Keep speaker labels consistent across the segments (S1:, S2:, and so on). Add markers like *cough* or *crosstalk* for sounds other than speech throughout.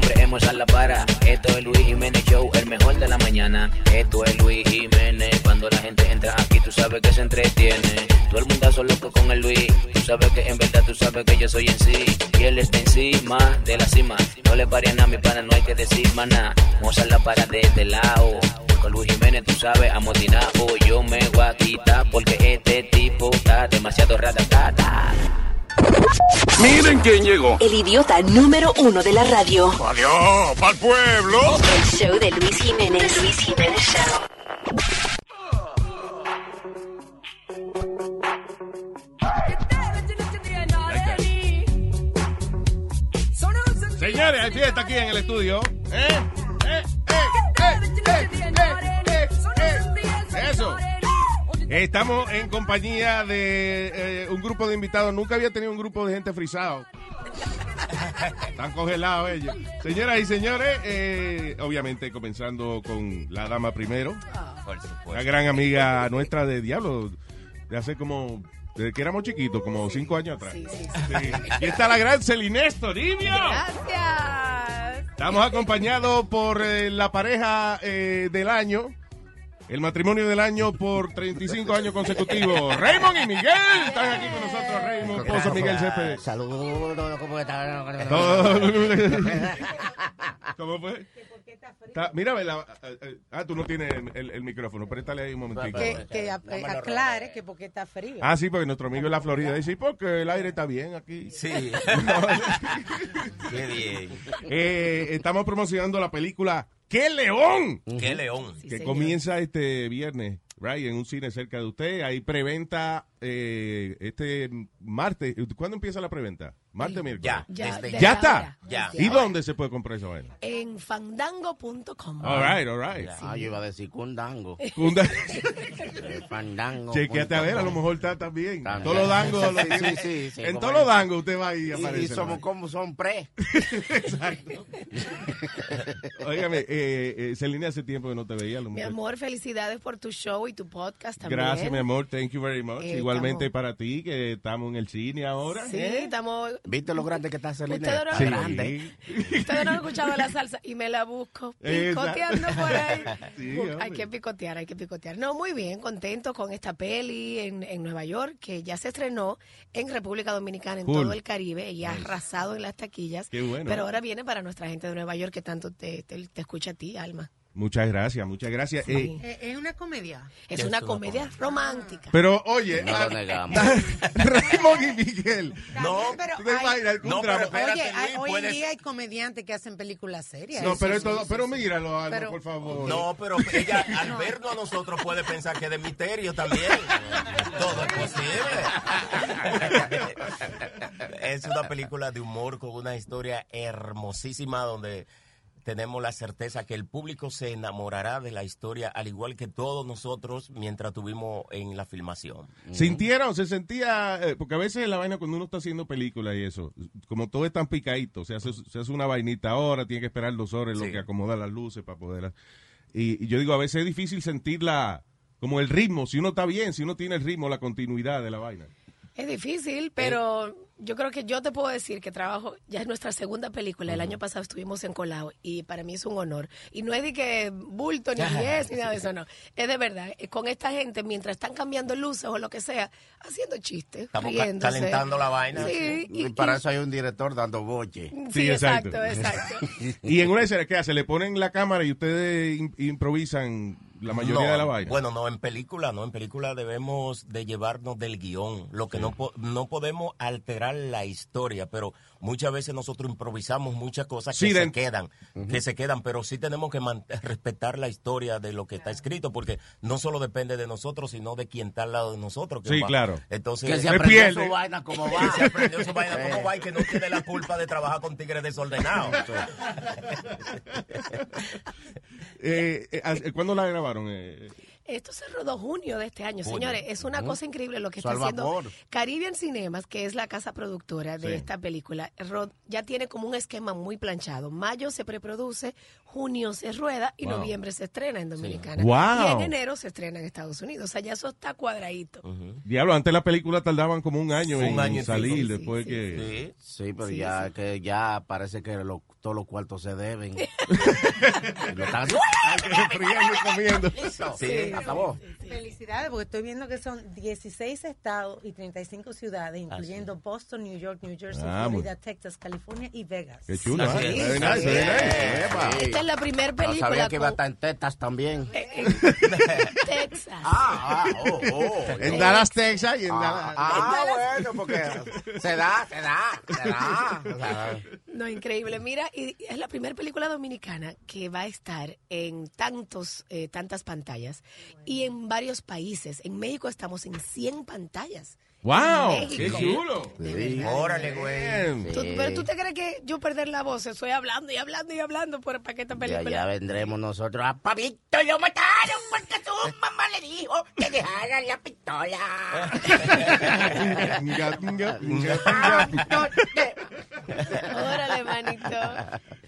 S1: Nombre es La Para. Esto es Luis Jiménez Show, el mejor de la mañana. Esto es Luis Jiménez. Cuando la gente entra aquí, tú sabes que se entretiene. Todo el mundo loco con el Luis. Tú sabes que en verdad tú sabes que yo soy en sí. Y él está encima de la cima. No le pare a mi pana, no hay que decir maná. Mozart La Para de este lado. Con Luis Jiménez, tú sabes, amotinado. Yo me voy a quitar porque este tipo está demasiado ratatata.
S2: Miren quién llegó.
S3: El idiota número uno de la radio.
S2: Adiós, pa'l pueblo.
S3: El show de Luis Jiménez. Luis Jiménez Show.
S4: Señores, hay fiesta aquí en el estudio. ¿Eh? ¿Eh? ¿Eh? ¿Eh? ¿Eh? ¿Eh? ¿Eh? Estamos en compañía de eh, un grupo de invitados. Nunca había tenido un grupo de gente frisado. Están congelados ellos. Señoras y señores, eh, obviamente comenzando con la dama primero. Una gran amiga nuestra de Diablo, de hace como, desde que éramos chiquitos, como cinco años atrás. Sí. Y está la gran Celine Toribio.
S5: Gracias.
S4: Estamos acompañados por eh, la pareja eh, del año, el matrimonio del año por 35 años consecutivos. Raymond y Miguel están aquí con nosotros. Raymond, esposo Miguel Cepeda.
S6: Saludos, ¿cómo están? *laughs*
S4: ¿Cómo fue? Está- mira, ve la- eh, eh, ah, tú no tienes el, el micrófono, préstale ahí un momentico.
S5: Que, que eh, aclare que porque está frío.
S4: Ah, sí, porque nuestro amigo en la Florida dice, "¿Y porque el aire está bien aquí.
S6: Sí. *laughs* Qué bien.
S4: Eh, estamos promocionando la película ¡Qué León!
S6: Qué león.
S5: Sí,
S4: que
S5: señor.
S4: comienza este viernes, right, en un cine cerca de usted. Hay preventa eh, este martes. ¿Cuándo empieza la preventa? Martes, miércoles.
S6: Ya,
S5: Ya,
S6: desde
S5: de
S4: ¿Ya está?
S6: Ya.
S4: ¿Y dónde se puede comprar esa vaina?
S5: En fandango.com.
S4: All right, all right.
S7: Ah, yo iba a decir cundango. *laughs* Eh, fandango.
S4: Chequeate a ver, a lo mejor está también.
S7: También.
S4: Todos los dangos. lo *laughs*
S7: Sí, sí, sí, sí,
S4: en todos los dangos usted va ahí y aparece.
S7: y somos como son pre. *laughs*
S4: Exacto. Óigame, eh, eh, Celina, hace tiempo que no te veía. lo
S5: Mi amor, felicidades por tu show y tu podcast también.
S4: Gracias, mi amor. Thank you very much.
S5: Eh,
S4: Igualmente
S5: estamos-
S4: para ti, que estamos en el cine ahora.
S5: Sí,
S4: ¿eh?
S5: estamos...
S7: ¿Viste lo grande que está Celina?
S5: Ustedes no-
S7: Está
S5: Sí.
S7: grande.
S5: Ustedes no han escuchado la salsa y me la busco
S4: Exacto.
S5: picoteando por ahí. *laughs*
S4: Sí,
S5: hay que picotear, hay que picotear. No, muy bien, contento con esta peli en, en Nueva York, que ya se estrenó en República Dominicana, en
S4: Cool.
S5: todo el Caribe, y ha arrasado en las taquillas.
S4: Qué bueno.
S5: Pero ahora viene para nuestra gente de Nueva York que tanto te, te, te escucha a ti, Alma.
S4: Muchas gracias, muchas gracias.
S5: Sí.
S4: Eh,
S8: Eh, ¿Es una comedia?
S5: Es una comedia romántica.
S4: pero oye,
S7: No
S4: ah,
S7: lo negamos. *laughs*
S4: Raymond y Miguel.
S6: No,
S8: pero
S4: ¿Tú te
S8: hay-
S4: imaginas un
S6: No, pero espérate,
S8: Oye, hay- hoy en día hay comediantes que hacen películas serias.
S4: No, pero, esto, pero míralo,
S8: Pero-
S4: por favor.
S6: No, pero ella al vernos a nosotros puede pensar que es de misterio también. Todo es posible. Es una película de humor con una historia hermosísima donde tenemos la certeza que el público se enamorará de la historia al igual que todos nosotros mientras tuvimos en la filmación.
S4: ¿Sintieron, se sentía, eh, porque a veces la vaina cuando uno está haciendo películas y eso, como todo es tan picadito, se hace, se hace una vainita ahora, tiene que esperar dos horas lo que acomoda las luces para poder... Y, y yo digo, a veces es difícil sentirla, como el ritmo, si uno está bien, si uno tiene el ritmo, la continuidad de la vaina.
S5: Es difícil, pero yo creo que yo te puedo decir que trabajo, ya es nuestra segunda película, el año pasado estuvimos en Colao y para mí es un honor. Y no es de que bulto ni es ni nada de eso, *laughs* no. Es de verdad, eh, con esta gente, mientras están cambiando luces o lo que sea, haciendo chistes,
S6: Estamos
S5: riéndose.
S6: calentando la vaina.
S5: Sí, y,
S7: Y para
S5: y-
S7: eso hay un director dando boche.
S5: sí,
S4: Sí, exacto.
S5: exacto, exacto. *laughs*
S4: Y en una escena, ¿qué hace? Le ponen la cámara y ustedes im- improvisan la mayoría
S6: No,
S4: de la vaina.
S6: Bueno, no, en película no, en película debemos de llevarnos del guion, lo que no, po- no podemos alterar la historia, pero muchas veces nosotros improvisamos muchas cosas que
S4: Sí,
S6: se
S4: de-
S6: quedan, que se quedan, pero sí tenemos que respetar la historia de lo que está escrito, porque no solo depende de nosotros, sino de quien está al lado de nosotros. que
S4: Sí,
S6: va-
S4: claro.
S6: Entonces,
S7: Que se
S4: Se
S7: aprendió
S4: pierde.
S7: su vaina como
S6: que
S7: va.
S6: se aprendió su vaina *laughs* como va y que no tiene la culpa de trabajar con tigres desordenados. *laughs*
S4: Eh, eh, eh, ¿Cuándo la grabaron? Eh,
S5: Esto se rodó junio de este año,
S6: Junio.
S5: señores. Es una cosa increíble lo que está
S7: Salvador.
S5: haciendo Caribbean Cinemas, que es la casa productora de
S4: Sí.
S5: esta película. Ro- Ya tiene como un esquema muy planchado. Mayo se preproduce, junio se rueda y
S4: Wow.
S5: noviembre se estrena en Dominicana.
S4: Wow.
S5: Y en enero se estrena en Estados Unidos. O sea, ya eso está cuadradito.
S4: diablo, antes las películas tardaban como un año en
S6: año
S4: salir.
S5: Sí,
S4: después
S5: sí,
S4: que...
S6: Sí.
S7: Sí, pero
S5: Sí,
S7: ya
S5: sí.
S7: que ya parece que lo- todos los cuartos se deben. *laughs* Lo están- *laughs* *laughs*
S4: comiendo.
S7: Sí, acabó.
S8: Felicidades, porque estoy viendo que son 16 estados y 35 ciudades, incluyendo Boston, New York, New Jersey,
S4: Ah,
S8: Florida, Texas, California y Vegas.
S4: Qué chulo,
S6: Así
S4: ¿eh?
S6: es.
S4: Very nice, very nice.
S7: Epa.
S5: Esta es la primera
S7: No
S5: película
S7: sabía que iba a
S5: con-
S7: estar en tetas también.
S5: en *laughs* Texas.
S7: Ah, ah, oh, oh.
S4: En Dallas, Texas y en
S7: Ah,
S4: Dallas...
S7: ah, bueno, porque se da, se da, se da. *laughs* O sea,
S5: No, increíble. Mira, y es la primera película dominicana que va a estar en tantos, eh, tantas pantallas y en varios países. En México estamos en 100 pantallas.
S4: ¡Wow! ¡Qué chulo!
S7: Sí.
S6: Órale, güey.
S5: Pero tú te crees que yo perder la voz, estoy hablando y hablando y hablando por, para que esta película.
S7: allá vendremos nosotros a Pablito lo mataron porque su mamá le dijo que dejara la pistola. *laughs*
S5: Órale, manito.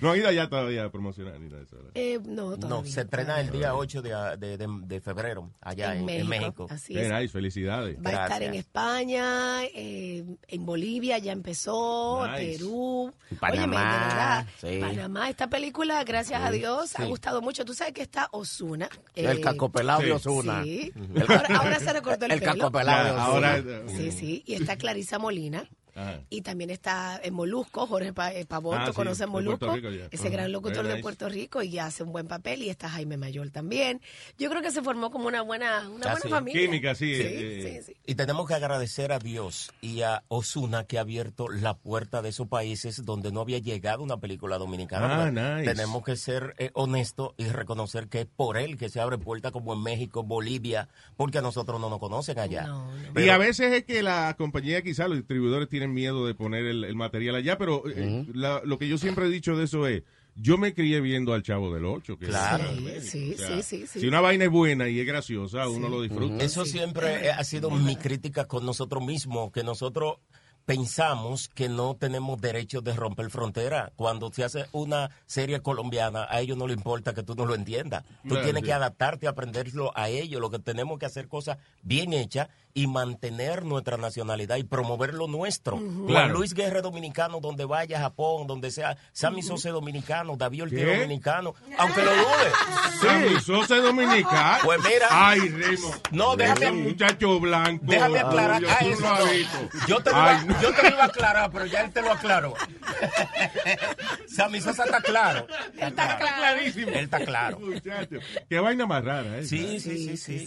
S4: No ha ido allá todavía a promocionar ni nada de eso.
S5: Eh, no,
S6: No,
S5: todavía.
S6: se estrena el día 8 de, de, de- de febrero, allá en, en México.
S5: Así es.
S4: nice, felicidades.
S5: Va a estar en España, eh, en Bolivia ya empezó,
S4: Nice.
S5: Perú,
S7: Panamá,
S5: Óyeme, de verdad,
S7: sí.
S5: Panamá. Esta película, gracias a Dios, ha gustado mucho. Tú sabes que está Osuna.
S7: El cacopelado
S4: sí.
S7: de Osuna.
S5: Sí.
S7: El,
S5: Ahora, ahora se recortó el,
S7: el
S5: pelo.
S7: cacopelado de Osuna.
S4: ahora...
S5: Sí, sí. Y está Clarisa Molina.
S4: Ajá.
S5: Y también está en Molusco, Jorge Pa- eh, Pavón,
S4: Ah,
S5: tú
S4: sí,
S5: conoces Molusco,
S4: Rico, ya.
S5: ese gran locutor de. Puerto Rico y hace un buen papel. Y está Jaime Mayor también. Yo creo que se formó como una buena, una
S6: Ah,
S5: buena
S6: sí.
S5: familia.
S4: Química, sí,
S5: Sí,
S4: eh,
S5: sí, sí.
S6: Y tenemos que agradecer a Dios y a Osuna que ha abierto la puerta de esos países donde no había llegado una película dominicana.
S4: Ah, nice.
S6: Tenemos que ser eh, honestos y reconocer que es por él que se abre puerta como en México, Bolivia, porque a nosotros no nos conocen allá.
S5: No, no.
S4: Y a veces es que la compañía, quizás los distribuidores tienen miedo de poner el, el material allá, pero eh, la- lo que yo siempre he dicho de eso es, yo me crié viendo al Chavo del Ocho. Que
S6: Claro.
S4: es-
S5: Sí, sí, sí, sí, sí.
S4: Si una vaina es buena y es graciosa, uno lo disfruta.
S6: Eso siempre eh, ha sido mi crítica con nosotros mismos, que nosotros pensamos que no tenemos derecho de romper frontera. Cuando se hace una serie colombiana, a ellos no les importa que tú no lo entiendas. Tú
S4: Claro,
S6: tienes
S4: sí.
S6: que adaptarte, aprenderlo a ellos. Lo que tenemos que hacer cosas bien hechas y mantener nuestra nacionalidad y promover lo nuestro. Juan
S4: Claro.
S6: Luis Guerra es dominicano, donde vaya a Japón, donde sea. Sammy Sosa es dominicano, David Ortiz dominicano, aunque lo dude.
S4: Sammy Sosa es dominicana.
S6: Pues mira.
S4: Ay, Remo.
S6: No, déjame-
S4: Un muchacho blanco.
S6: Déjame aclarar. Ah, eso no. Yo te, lo
S4: Ay,
S6: iba,
S4: no.
S6: yo te lo iba a aclarar, pero ya él te lo aclaró. *laughs* Sammy Sosa está claro.
S5: Está claro.
S4: clarísimo.
S6: Él está claro.
S4: Muchacho. Qué vaina más rara, ¿eh?
S6: Sí, sí, sí, sí.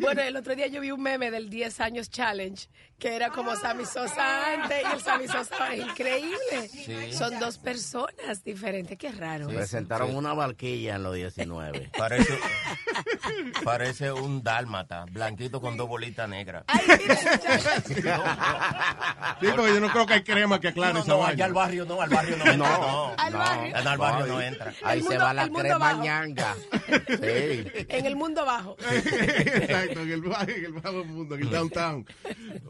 S5: Bueno, el otro día yo vi un meme del 10 años challenge, que era como Sammy Sosa antes y el Sammy Sosa ahora. Es increíble. Son dos personas diferentes. Qué raro.
S7: Presentaron una barquilla en los 19.
S6: Parece, *laughs* parece un dálmata, blanquito con dos bolitas negras.
S5: Ay.
S4: Sí, porque yo no creo que hay crema que aclare
S6: No,
S4: esa
S6: no,
S4: vaina.
S6: allá al barrio no, al barrio no entra, no.
S5: Al barrio.
S6: No, al barrio no entra.
S7: Ahí
S5: El
S7: se
S5: mundo-
S7: va la
S5: mundo
S7: crema
S5: bajo.
S7: ñanga. Sí.
S5: En el mundo bajo. *laughs*
S4: Exacto, en el, bajo- en el bajo mundo, en el downtown.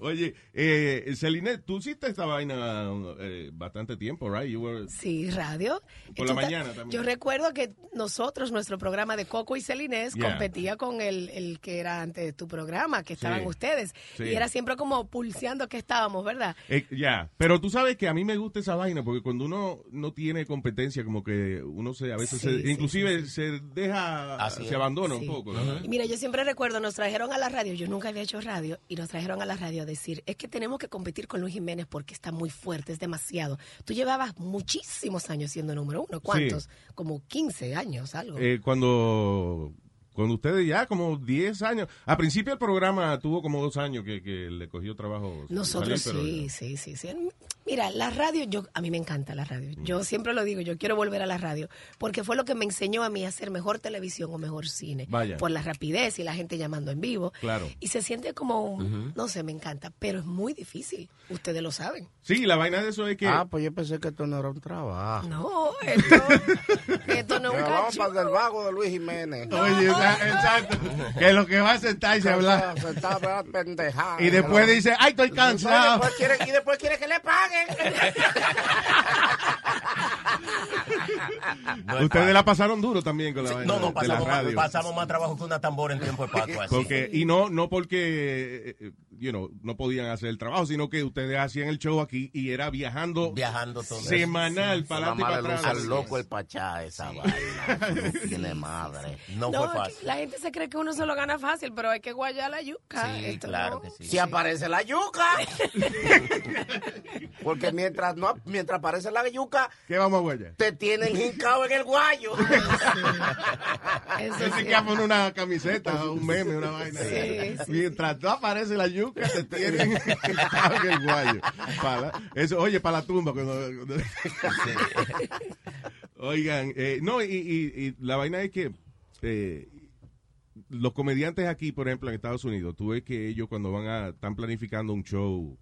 S4: Oye, eh, Celine, tú hiciste esta vaina eh, bastante tiempo, right? You were-
S5: Sí, radio.
S4: Por la mañana también.
S5: Yo recuerdo que nosotros, nuestro programa de Coco y Celinés,
S4: Yeah.
S5: competía con el, el que era antes de tu programa, que estaban
S4: Sí.
S5: ustedes.
S4: Sí.
S5: Y era siempre como pulseando que estábamos, ¿verdad?
S4: Eh, ya, pero tú sabes que a mí me gusta esa vaina porque cuando uno no tiene competencia, como que uno se, a veces,
S5: Sí,
S4: se-
S5: sí,
S4: inclusive se deja,
S6: Así
S4: se
S6: es.
S4: abandona
S5: Sí.
S4: un poco. ¿no?
S5: Y mira, yo siempre recuerdo, nos trajeron a la radio, yo nunca había hecho radio, y nos trajeron a la radio a decir, es que tenemos que competir con Luis Jiménez porque está muy fuerte, es demasiado. Tú llevabas muchísimos años siendo número uno, ¿cuántos? Como 15 años, algo.
S4: Eh, cuando Cuando ustedes ya como 10 años, a principio el programa tuvo como dos años que, que le cogió trabajo.
S5: Nosotros
S4: salir,
S5: sí, sí, sí, sí. Mira, la radio, yo a mí me encanta la radio. Yo siempre lo digo, yo quiero volver a la radio porque fue lo que me enseñó a mí a hacer mejor televisión o mejor cine.
S4: Vaya.
S5: Por la rapidez y la gente llamando en vivo.
S4: Claro.
S5: Y se siente como, un- no sé, me encanta, pero es muy difícil. Ustedes lo saben.
S4: Sí, la vaina de eso es que...
S9: Ah, pues yo pensé que esto no era un trabajo.
S5: No, esto, *laughs* esto no es un
S9: vamos
S5: cacho.
S9: para el vago de Luis Jiménez.
S4: Oye, esa- exacto. Que lo que va a sentarse a hablar. Y después dice, ay, estoy
S9: Y
S4: cansado.
S9: después quiere, y después quiere que le paguen. *laughs*
S4: Ustedes la pasaron duro también con la vaina
S6: No, no,
S4: de la
S6: pasamos más,
S4: radio.
S6: pasamos más trabajo que una tambora en tiempo de Pascua. *laughs* así.
S4: Porque, y no, no porque, eh, you know, no podían hacer el trabajo, sino que ustedes hacían el show aquí y era viajando
S6: Viajando todo.
S4: semanal para adelante para atrás.
S9: al loco el pachá esa vaina. *laughs* No tiene madre.
S6: No,
S5: No,
S6: fue fácil.
S5: la gente se cree que uno se lo gana fácil, pero hay que guayar la yuca.
S6: Sí,
S5: Esto
S6: claro
S5: no.
S6: que sí.
S9: Si aparece la yuca. *laughs* Porque mientras no mientras aparece la yuca,
S4: ¿Qué vamos a huella?
S9: te tienen hincado en el guayo. *laughs*
S5: Eso
S4: Ese
S5: sí.
S4: que pone una camiseta, un meme, una vaina.
S5: Sí, sí.
S4: Mientras no aparece la yuca, te *laughs* tienen en el guayo. Para- eso, oye, para la tumba. cuando- cuando- *laughs* Oigan, eh, no, y, y- y la vaina es que eh, los comediantes aquí, por ejemplo, en Estados Unidos, tú ves que ellos cuando van a, están planificando un show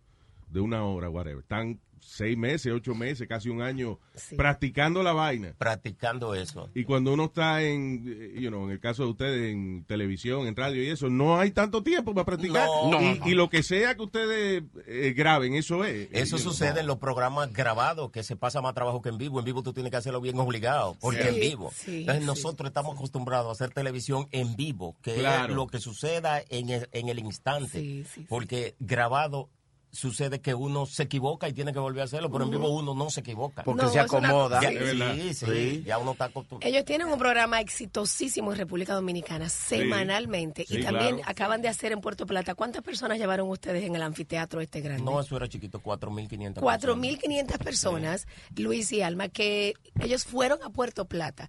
S4: de una hora, whatever, están seis meses, ocho meses, casi un año
S5: Sí.
S4: practicando la vaina.
S6: Practicando eso.
S4: Y cuando uno está en, eh, you know, en el caso de ustedes, en televisión, en radio y eso, no hay tanto tiempo para practicar.
S6: No.
S4: y,
S9: No.
S4: y lo que sea que ustedes eh, graben, eso es.
S6: Eso
S4: Eh,
S6: sucede en los programas grabados, que se pasa más trabajo que en vivo. En vivo tú tienes que hacerlo bien obligado, porque
S5: Sí,
S6: en vivo.
S5: sí,
S6: Entonces
S5: sí.
S6: nosotros estamos acostumbrados a hacer televisión en vivo, que
S4: Claro.
S6: es lo que suceda en el, en el instante.
S5: Sí, sí, sí.
S6: Porque grabado sucede que uno se equivoca y tiene que volver a hacerlo, pero en vivo uno no se equivoca.
S9: Porque
S5: No,
S9: se
S5: es una-
S9: acomoda.
S6: Ya-
S5: sí.
S4: Es verdad.
S9: sí,
S6: ya uno está acostumbrado.
S5: Ellos tienen un programa exitosísimo en República Dominicana, semanalmente.
S4: Sí,
S5: y también
S4: claro.
S5: acaban de hacer en Puerto Plata. ¿Cuántas personas llevaron ustedes en el anfiteatro este grande?
S6: No, eso era chiquito, 4.500.
S5: 4.500 personas, Luis y Alma, que ellos fueron a Puerto Plata.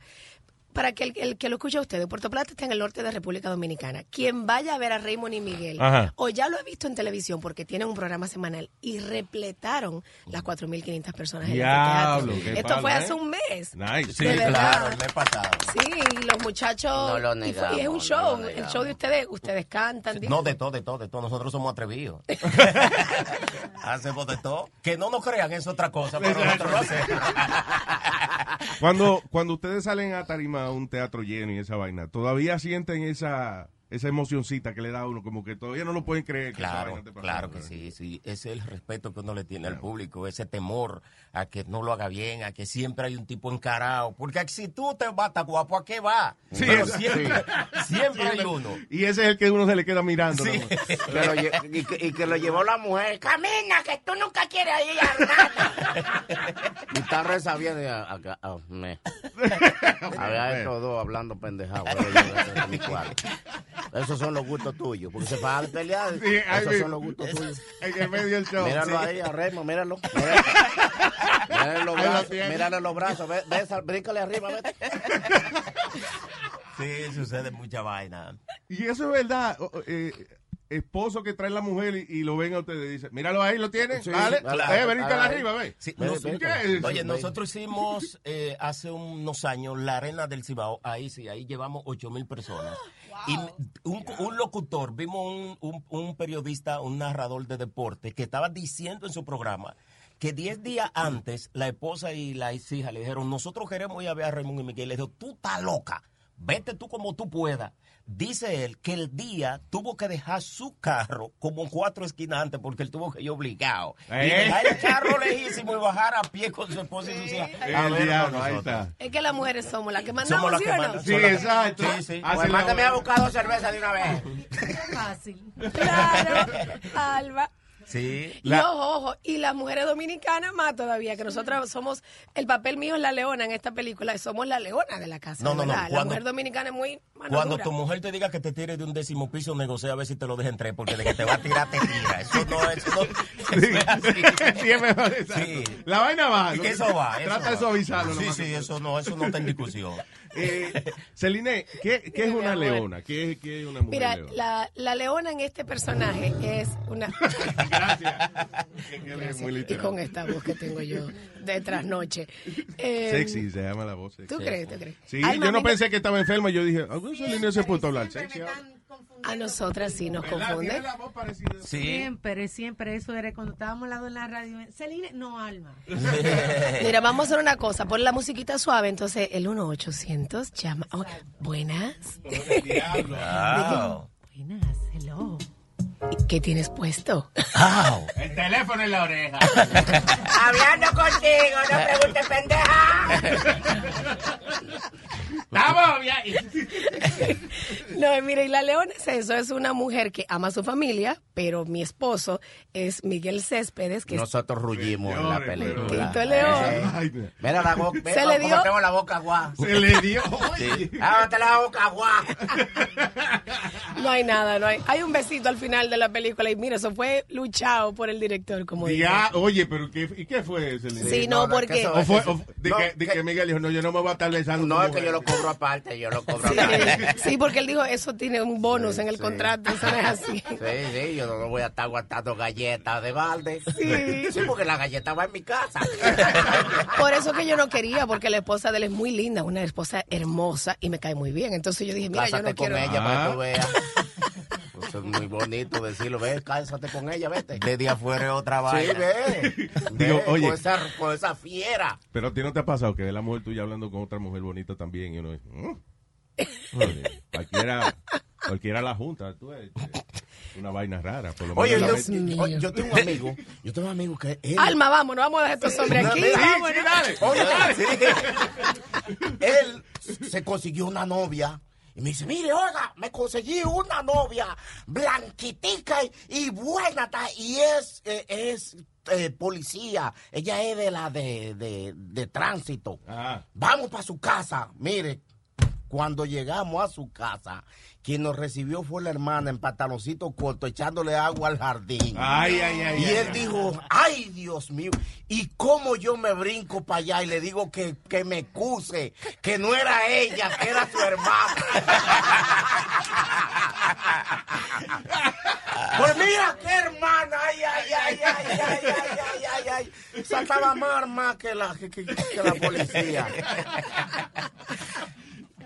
S5: Para que el, el que lo escuche a ustedes, Puerto Plata está en el norte de República Dominicana. Quien vaya a ver a Raymond y Miguel,
S4: Ajá.
S5: o ya lo ha visto en televisión porque tienen un programa semanal y repletaron las 4.500 personas en el
S4: Diablo,
S5: anfiteatro.
S4: qué
S5: Esto
S4: palo,
S5: fue
S4: ¿eh?
S5: hace un mes.
S4: Nice.
S6: Sí,
S5: de
S6: claro, el mes pasado.
S5: Sí, los muchachos.
S9: No lo
S5: y fue- y, es
S9: negamos,
S5: un
S9: no
S5: show.
S9: lo
S5: el
S9: negamos.
S5: show de ustedes, ustedes cantan.
S6: No, de todo, de todo, de todo. Nosotros somos atrevidos. *laughs* Hacemos de todo. Que no nos crean, es otra cosa, pero nosotros lo hacemos. *laughs* *laughs*
S4: Cuando, cuando ustedes salen a tarima un teatro lleno y esa vaina, todavía sienten esa, esa emocioncita que le da a uno, como que todavía no lo pueden creer. que
S6: Claro, claro que
S4: ¿verdad?
S6: sí, sí. Ese es el respeto que uno le tiene al público, ese temor a que no lo haga bien, a que siempre hay un tipo encarado. Porque si tú te vas, está guapo, ¿a qué va?
S4: Sí,
S6: Pero
S4: esa-
S6: siempre, *laughs* siempre hay uno.
S4: Y ese es el que uno se le queda mirando. *laughs*
S9: Y, que, y que lo llevó la mujer. Camina, que tú nunca quieres ir a nada. *laughs* y está reza bien. y a- acá, ah, me. A ver a estos dos hablando pendejados. Esos son los gustos tuyos. Porque se pagan de pelear.
S4: Sí,
S9: Esos son los gustos tuyos.
S4: En el medio del show.
S9: Míralo
S4: Sí.
S9: ahí, a Remo, míralo. *laughs* Míralo. Mírale los brazos, mírale los brazos. Ve, ve bríncale arriba, vete.
S6: Sí, sucede mucha vaina.
S4: Y eso es verdad. eh, esposo que trae la mujer y, y lo ven a ustedes y dicen, míralo ahí, lo tiene.
S9: Sí,
S4: Dale,
S9: claro.
S4: eh, venite arriba, ve.
S6: Oye, nosotros hicimos eh, hace unos años la arena del Cibao, ahí sí, ahí llevamos ocho mil personas. Y un, un locutor, vimos un, un- un periodista, un narrador de deporte, que estaba diciendo en su programa que diez días antes la esposa y la hija le dijeron, nosotros queremos ir a ver a Raymond y Miguel. Le dijo, tú estás loca, vete tú como tú puedas. Dice él que el día tuvo que dejar su carro como en cuatro esquinas antes porque él tuvo que ir obligado. Y
S4: ¿Eh?
S6: dejar el carro *laughs* lejísimo y bajar a pie con su esposa y sus hijas. a vernos
S4: diablo, ahí está.
S5: Es que las mujeres somos las que mandamos,
S6: Somos las
S5: ¿sí
S6: que
S5: o no?
S6: mandan.
S4: Sí, exacto.
S6: Sí, sí.
S9: Pues mándame a buscar dos cervezas de una vez. *laughs*
S8: Fácil.
S5: Claro, *laughs* Alba.
S6: Sí.
S5: Y
S6: La-
S5: ojo, ojo, y las mujeres dominicanas más todavía, que nosotras somos, el papel mío es la leona en esta película, somos la leona de la casa.
S6: No, no, no,
S5: ¿verdad? La
S6: cuando-
S5: mujer dominicana es muy
S6: Cuando
S5: dura.
S6: tu mujer te diga que te tire de un décimo piso, negocia a ver si te lo deja en tres, porque de que te va a tirar, te tira. Eso no es, eso no, eso es así.
S4: Sí, es mejor.
S6: Sí.
S4: La vaina va.
S6: Y
S4: ¿no?
S6: que eso va. eso
S4: Trata de
S6: va.
S4: suavizarlo. lo
S6: Sí, sí, eso no, eso no está en discusión. *laughs*
S4: Eh, Celine, ¿qué, qué es una leona? ¿Qué, es- qué es una mujer
S5: Mira,
S4: leona?
S5: la, la leona en este personaje es una... *laughs*
S4: Muy
S5: y con esta voz que tengo yo de trasnoche. Eh,
S4: Sexy se llama la voz. sexy.
S5: ¿Tú crees? ¿Tú crees?
S4: Sí,
S5: Alma,
S4: yo no
S5: a me-
S4: pensé que estaba enferma. Yo dije, ¿a Celine se puede hablar sexy? ahora?
S5: A nosotras sí nos confunde.
S8: Siempre, siempre eso era cuando estábamos al lado de la radio. Celine, no, Alma. *laughs*
S5: Mira, vamos a hacer una cosa. Pon la musiquita suave, entonces el 1-800 llama. oh, buenas.
S6: Wow.
S5: Buenas, hello. ¿Y ¿Qué tienes puesto?
S9: El teléfono en la oreja.
S7: Hablando contigo, no preguntes pendeja. *laughs*
S9: Estamos bien. *laughs*
S5: No, mire, y la leona es eso, es una mujer que ama a su familia, pero mi esposo es Miguel Céspedes, que es
S9: Nosotros rullimos en la película.
S5: Tito León.
S4: Ay, mira.
S9: Mira la boca.
S5: Se le dio-
S9: tengo la boca guá.
S4: Se le dio.
S9: Sí. La boca guá. *laughs*
S5: No hay nada, no hay. Hay un besito al final de la película y mira, eso fue luchado por el director, como dice.
S4: Ya, oye, pero ¿qué, ¿y qué fue, Celine?
S5: Sí, no, porque...
S4: ¿O fue, o- de,
S9: No,
S4: que, de
S9: que-
S4: que Miguel dijo, no, yo no me voy a estar besando.
S9: No, es que yo. Lo cobro aparte, yo lo cobro
S5: Sí,
S9: aparte.
S5: sí, porque él dijo, eso tiene un bonus en el contrato, eso no es así.
S9: Sí, sí, yo no voy a estar aguantando galletas de balde.
S5: Sí.
S9: Sí, porque la galleta va en mi casa.
S5: Por eso que yo no quería, porque la esposa de él es muy linda, una esposa hermosa y me cae muy bien. Entonces yo dije, mira, yo no
S9: con
S5: quiero...
S9: ella para que
S4: Ah.
S9: tú veas. Eso es muy bonito decirlo. Ve, cásate con ella, vete.
S6: Desde afuera es otra
S9: Sí,
S6: vaina.
S9: ve. *laughs*
S4: Digo,
S9: Ve,
S4: oye.
S9: Con esa, con esa fiera.
S4: Pero a ti no te ha pasado que ves la mujer tuya hablando con otra mujer bonita también y uno dice, "Mm". Oye, cualquiera, cualquiera la junta, tú eh, una vaina rara. Por lo menos
S9: Oye, yo,
S4: ves-
S9: oye, yo tengo un *laughs* amigo, yo tengo un amigo que él,
S5: Alma, vamos, no vamos a dejar estos hombres aquí. vámonos.
S4: sí, dale.
S9: Oye, dale. Él se consiguió una novia. Y me dice, mire, oiga, me conseguí una novia blanquitica y, y buena, ta- y es, eh, es eh, policía. Ella es de la de, de, de tránsito.
S4: Ah.
S9: Vamos para su casa. Mire, cuando llegamos a su casa, quien nos recibió fue la hermana en pantaloncito corto, echándole agua al jardín.
S4: Ay, ay, ay.
S9: Y
S4: ay,
S9: él
S4: ay.
S9: dijo, ay Dios mío, ¿y cómo yo me brinco para allá y le digo que, que me excuse, que no era ella, que era su hermana? Pues mira qué hermana, ay, ay, ay, ay, ay, ay, ay, ay, ay, saltaba más más que la, que, que- que la policía.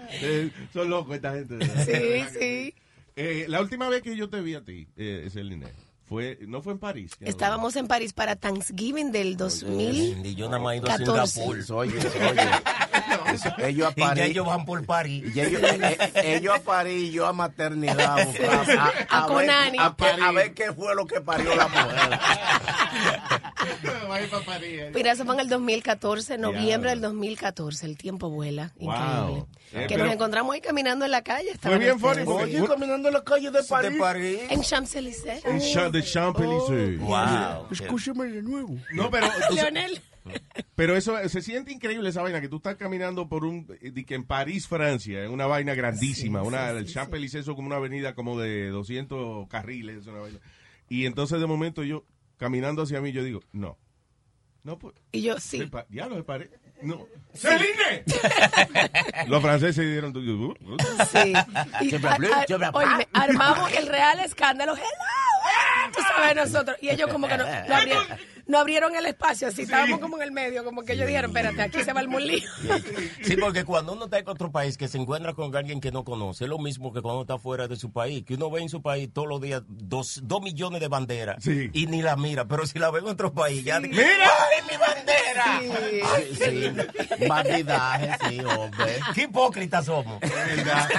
S9: *laughs*
S4: Son locos esta gente.
S5: Sí, sí.
S4: Eh, la última vez que yo te vi a ti, eh, Celine, fue, no fue en París.
S5: Estábamos en París para Thanksgiving del 2000.
S6: Y yo nada más he ido a
S5: 14.
S6: Singapur.
S9: Oye, oye, ellos a
S6: Y ellos van por París.
S9: y ellos, eh, eh, ellos a París y yo a maternidad. a buscar- *laughs* a,
S5: A
S9: ver,
S5: Conani.
S9: a, que- a ver qué fue lo que parió la mujer. *laughs*
S4: París, eh.
S5: Mira, eso fue en el 2014, noviembre del 2014. El tiempo vuela.
S4: Wow.
S5: Increíble.
S4: Eh,
S5: que
S4: pero-
S5: nos encontramos ahí caminando en la calle.
S4: Fue bien funny
S9: Oye, caminando en la calle de París.
S6: De París.
S5: En Champs-Élysées.
S4: En Champ- de Champs-Élysées.
S6: Wow.
S9: Escúcheme de nuevo.
S4: No, pero,
S5: Leonel.
S4: pero eso se siente increíble esa vaina que tú estás caminando por un di que en París, Francia, en una vaina grandísima, una el Champs-Élysées es como una avenida como de 200 carriles, una vaina. Y entonces de momento yo caminando hacia mí yo digo, no. No pues
S5: Y yo, sí.
S4: de Pa- diablo de París. No. ¡Celine! *laughs* Los franceses dieron
S5: Sí. *laughs* Y oye, armamos el real escándalo. ¡Hello! Tú sabes, nosotros. Y ellos como que no, no abrieron, no abrieron el espacio, así estábamos como en el medio, como que ellos dijeron, espérate, aquí se va el molío.
S6: Sí, porque cuando uno está en otro país que se encuentra con alguien que no conoce, es lo mismo que cuando está fuera de su país, que uno ve en su país todos los días dos, dos millones de banderas
S4: Sí.
S6: y ni la mira, pero si la ve en otro país, ya dice,
S4: ¡Mira!
S6: ¡ay, mi bandera!
S9: Sí, sí, bandidaje, sí, hombre.
S6: ¡Qué hipócritas somos!
S4: ¿verdad?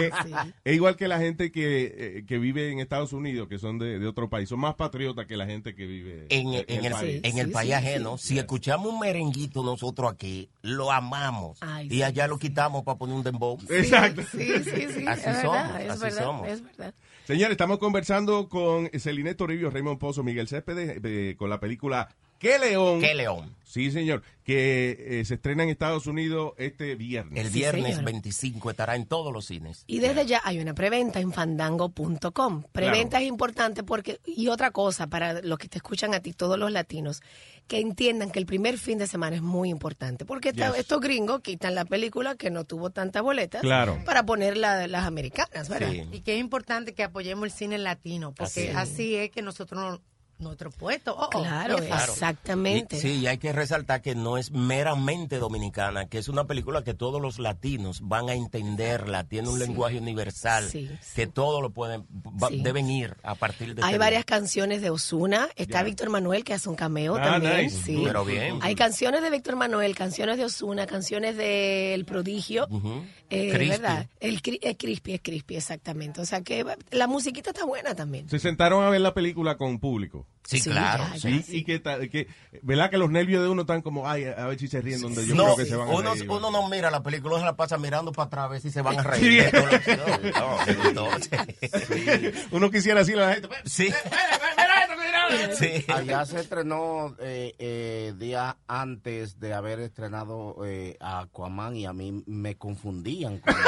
S4: Eh,
S5: sí.
S4: Es igual que la gente que, eh, que vive en Estados Unidos, que son de, de otro otro país. Son más patriotas que la gente que vive
S6: En, en el,
S4: país.
S6: en el país ajeno, si escuchamos un merenguito nosotros aquí, lo amamos.
S5: Ay,
S6: y
S5: sí,
S6: allá lo quitamos para poner un dembow.
S4: Exacto.
S5: Sí, sí, sí.
S6: Así
S5: es
S6: somos,
S5: verdad, es
S6: así
S5: verdad,
S6: somos.
S5: es verdad.
S4: Señores, estamos conversando con Celine Toribio, Raymond Pozo, Miguel Céspedes, eh, con la película ¿Qué León?
S6: ¡Qué león!
S4: Sí, señor. Que eh, se estrena en Estados Unidos este viernes.
S6: El
S5: Sí,
S6: viernes
S5: señor.
S6: 25 estará en todos los cines.
S5: Y desde ya hay una preventa en fandango.com. Preventa es importante porque, y otra cosa para los que te escuchan a ti, todos los latinos, que entiendan que el primer fin de semana es muy importante. Porque esta-
S4: Yes.
S5: estos gringos quitan la película que no tuvo tanta boleta
S4: Claro.
S5: para poner la- las americanas, ¿verdad?
S6: Sí.
S8: Y que es importante que apoyemos el cine latino, porque
S6: Así
S8: así,
S6: es.
S8: es que nosotros, no- nuestro puesto. oh, oh,
S5: Claro,
S8: es fácil.
S5: exactamente.
S6: Y- sí, y hay que resaltar que no es meramente dominicana, que es una película que todos los latinos van a entenderla, tiene un
S5: Sí.
S6: lenguaje universal,
S5: Sí,
S6: que todos lo pueden, va-
S5: Sí.
S6: deben ir a partir de
S5: Hay
S6: este
S5: varias
S6: día.
S5: canciones de Osuna. Está
S4: Ya.
S5: Víctor Manuel que hace un cameo
S4: Ah,
S5: también.
S4: nice.
S5: Sí.
S6: Pero bien.
S5: Hay canciones de Víctor Manuel, canciones de Osuna, canciones de El Prodigio.
S6: Ujú.
S5: Eh,
S6: Crispy.
S5: ¿Verdad? El cri- es crispy, es crispy, exactamente. O sea que la musiquita está buena también.
S4: Se sentaron a ver la película con público.
S6: Sí,
S5: Sí,
S6: claro.
S5: ya,
S6: sí.
S4: Y, y que, que, ¿verdad que los nervios de uno están como, ay, a ver si se ríen donde yo
S6: no,
S4: creo que se van a
S6: uno,
S4: reír.
S6: uno no mira la película, uno se la pasa mirando para atrás a ver si se van a
S4: Sí.
S6: reír. *laughs* No, no, no, *laughs* sí.
S4: Uno quisiera decirle a la gente,
S6: Sí. Sí.
S9: Allá se estrenó eh, eh, días antes de haber estrenado eh, a Aquaman y a mí me confundían. con- *laughs*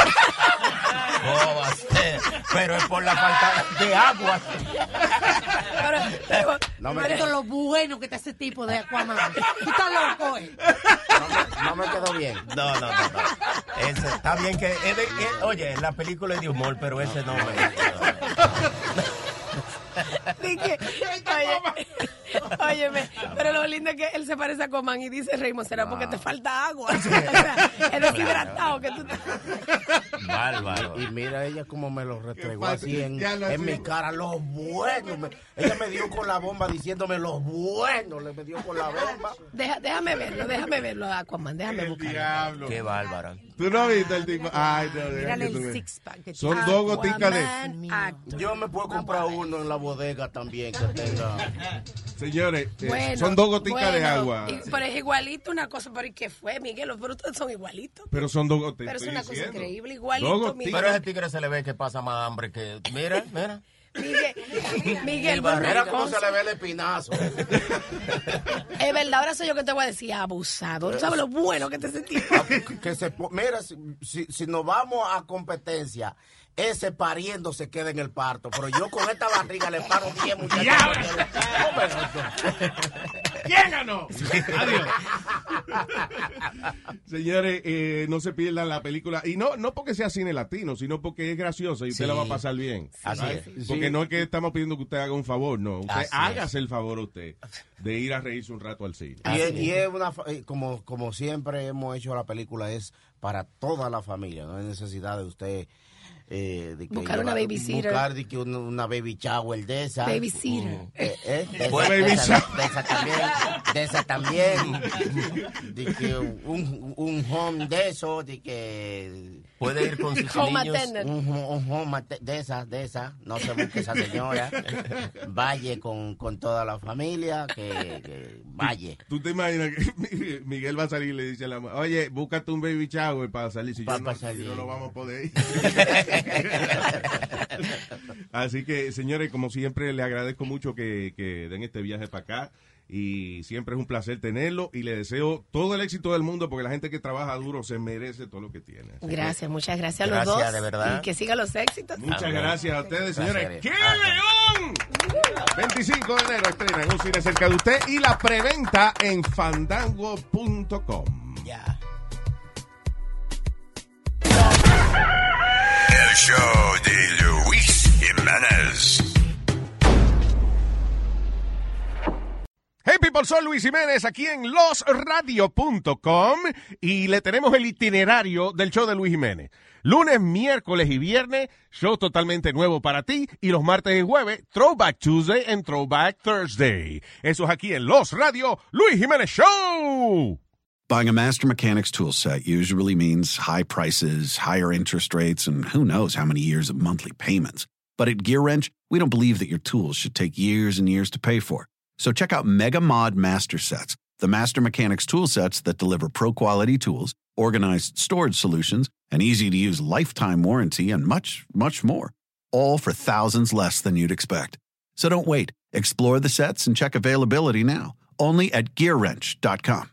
S6: ¿Cómo va a ser? Pero es por la falta de agua.
S5: Pero,
S9: No me,
S8: Pero lo bueno que está ese tipo de Aquaman. Tú estás loco, eh.
S9: no me- no me quedó bien.
S6: No, no, no. no. Ese, está bien que. es de- es- oye, la película es de humor, pero ese no me.
S5: Dije, *laughs* oye, *laughs* óyeme, pero lo lindo es que él se parece a Coman y dice, Raymond, será porque te falta agua. *laughs* O sea, es deshidratado que tú estás. *laughs*
S6: Bárbaro.
S9: Y mira ella como me lo restregó
S4: pasa?
S9: así en,
S4: Ya lo
S9: en mi cara, los buenos. Me- ella me dio con la bomba diciéndome los buenos, le me dio con la bomba.
S5: Deja- déjame verlo, déjame verlo, Aquaman, déjame buscarlo.
S4: diablo.
S6: Qué bárbara.
S4: Tú no viste el tipo. Ay, no,
S8: Mírale el six pack
S4: Son dos goticas de.
S9: Yo me puedo comprar uno en la bodega también que tenga.
S4: Señores, eh,
S5: Bueno,
S4: son dos goticas de
S5: bueno,
S4: agua.
S5: y- pero es igualito una cosa, pero ¿y qué fue, Miguel? Los productos son igualitos.
S4: Pero son dos goticas.
S5: Pero es una cosa increíble, igualito.
S6: Pero a ese tigre se le ve que pasa más hambre que. Mira, mira. *laughs*
S5: Miguel, Miguel,
S6: barrera,
S9: cómo se le ve el espinazo. *laughs*
S5: es verdad, ahora soy yo que te voy a decir abusado. ¿Tú sabes lo bueno que te sentí?
S9: que se mira si, si, si nos vamos a competencia ese pariendo se queda en el parto pero yo con esta barriga le paro 10 *laughs* muchachos *laughs*
S4: ¿Quién ganó? Adiós. *laughs* Señores, eh, no se pierdan la película. Y no, no porque sea cine latino, sino porque es graciosa y usted
S6: Sí.
S4: la va a pasar bien.
S6: Así es.
S4: Porque
S9: Sí.
S4: no es que estamos pidiendo que usted haga un favor, no. Usted
S6: Así es.
S4: hágase el favor a usted de ir a reírse un rato al cine.
S9: y, es, y es una fa- eh, como como siempre hemos hecho la película es para toda la familia no hay necesidad de usted eh, de que
S5: Buscar una babysitter.
S9: buscar de que una, una baby shower de esa
S5: Babysitter.
S9: Eh, eh, de, esa,
S4: baby
S9: de esa-
S4: shower.
S9: de esa también de esa también de que un, un home de eso de que
S6: Puede ir con *laughs* sus
S5: Home
S6: niños.
S9: un, un home de esa, de esa, no se busque esa señora. *laughs* Vaya con, con toda la familia, que, que vaya.
S4: ¿Tú te imaginas que *laughs* Miguel va a salir y le dice a la mujer, oye, búscate un baby shower para salir? Si,
S9: Pa-
S4: yo no, si no, no vamos a poder ir. Así que, señores, como siempre, le agradezco mucho que, que den este viaje para acá. Y siempre es un placer tenerlo. Y le deseo todo el éxito del mundo porque la gente que trabaja duro se merece todo lo que tiene. Así que
S5: Gracias, muchas gracias a los
S6: Gracias,
S5: dos.
S6: de verdad.
S5: Y que sigan los éxitos.
S4: Muchas
S6: Amén.
S4: gracias a ustedes, señores. ¡Qué león! 25 de enero estrena en un cine cerca de usted y la preventa en fandango.com.
S6: Ya.
S2: El show de Luis Jiménez.
S4: Hey people, soy Luis Jiménez aquí en losradio.com y le tenemos el itinerario del show de Luis Jiménez. Lunes, miércoles y viernes, show totalmente nuevo para ti y los martes y jueves, Throwback Tuesday and Throwback Thursday. Eso es aquí en Los Radio, Luis Jiménez Show.
S10: Buying a Master Mechanics tool set usually means high prices, higher interest rates, and who knows how many years of monthly payments. But at Gear Wrench, we don't believe that your tools should take years and years to pay for. So check out Mega Mod Master Sets, the master mechanics tool sets that deliver pro quality tools, organized storage solutions, an easy to use lifetime warranty, and much, much more. All for thousands less than you'd expect. So don't wait. Explore the sets and check availability now. Only at GearWrench.com.